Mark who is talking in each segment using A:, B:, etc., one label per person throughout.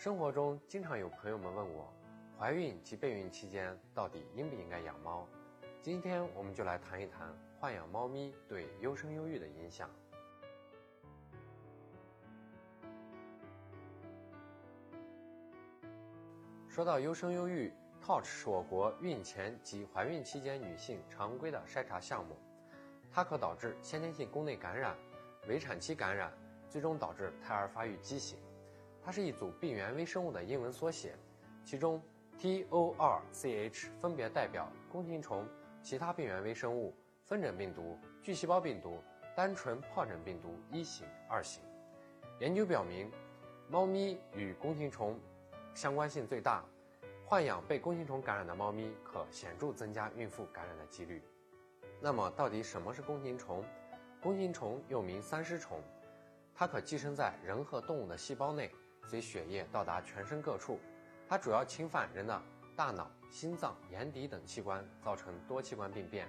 A: 生活中经常有朋友们问我，怀孕及备孕期间到底应不应该养猫？今天我们就来谈一谈豢养猫咪对优生优育的影响。说到优生优育，Touch 是我国孕前及怀孕期间女性常规的筛查项目，它可导致先天性宫内感染、围产期感染，最终导致胎儿发育畸形。它是一组病原微生物的英文缩写，其中 T-O-R-C-H 分别代表弓形虫、其他病原微生物、分诊病毒、巨细胞病毒、单纯疱疹病毒一型、二型。研究表明，猫咪与弓形虫相关性最大，豢养被弓形虫感染的猫咪可显著增加孕妇感染的几率。那么，到底什么是弓形虫？弓形虫又名三尸虫，它可寄生在人和动物的细胞内。随血液到达全身各处，它主要侵犯人的大脑、心脏、眼底等器官，造成多器官病变。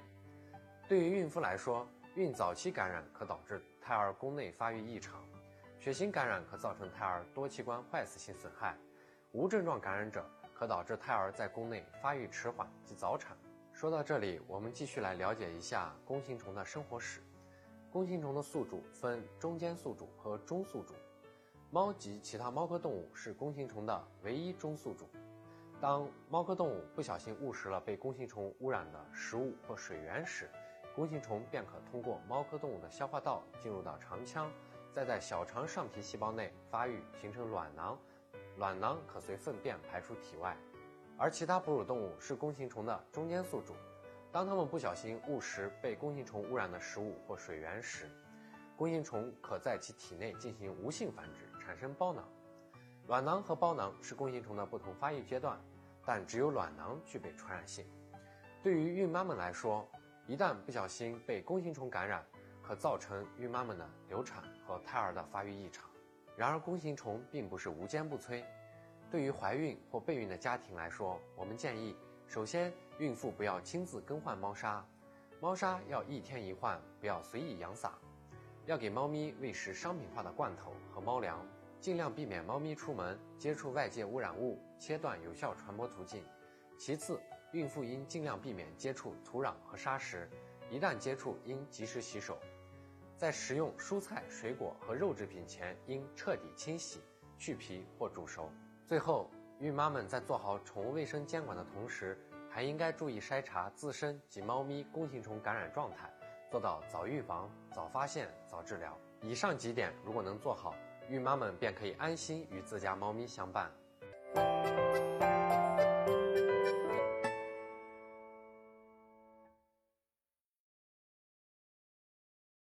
A: 对于孕妇来说，孕早期感染可导致胎儿宫内发育异常；血型感染可造成胎儿多器官坏死性损害；无症状感染者可导致胎儿在宫内发育迟缓及早产。说到这里，我们继续来了解一下弓形虫的生活史。弓形虫的宿主分中间宿主和中宿主。猫及其他猫科动物是弓形虫的唯一中宿主。当猫科动物不小心误食了被弓形虫污染的食物或水源时，弓形虫便可通过猫科动物的消化道进入到肠腔，再在小肠上皮细胞内发育形成卵囊，卵囊可随粪便排出体外。而其他哺乳动物是弓形虫的中间宿主。当它们不小心误食被弓形虫污染的食物或水源时，弓形虫可在其体内进行无性繁殖，产生包囊。卵囊和包囊是弓形虫的不同发育阶段，但只有卵囊具备传染性。对于孕妈们来说，一旦不小心被弓形虫感染，可造成孕妈们的流产和胎儿的发育异常。然而，弓形虫并不是无坚不摧。对于怀孕或备孕的家庭来说，我们建议，首先，孕妇不要亲自更换猫砂，猫砂要一天一换，不要随意扬撒。要给猫咪喂食商品化的罐头和猫粮，尽量避免猫咪出门接触外界污染物，切断有效传播途径。其次，孕妇应尽量避免接触土壤和沙石，一旦接触应及时洗手。在食用蔬菜、水果和肉制品前，应彻底清洗、去皮或煮熟。最后，孕妈们在做好宠物卫生监管的同时，还应该注意筛查自身及猫咪弓形虫感染状态。做到早预防、早发现、早治疗。以上几点如果能做好，孕妈们便可以安心与自家猫咪相伴。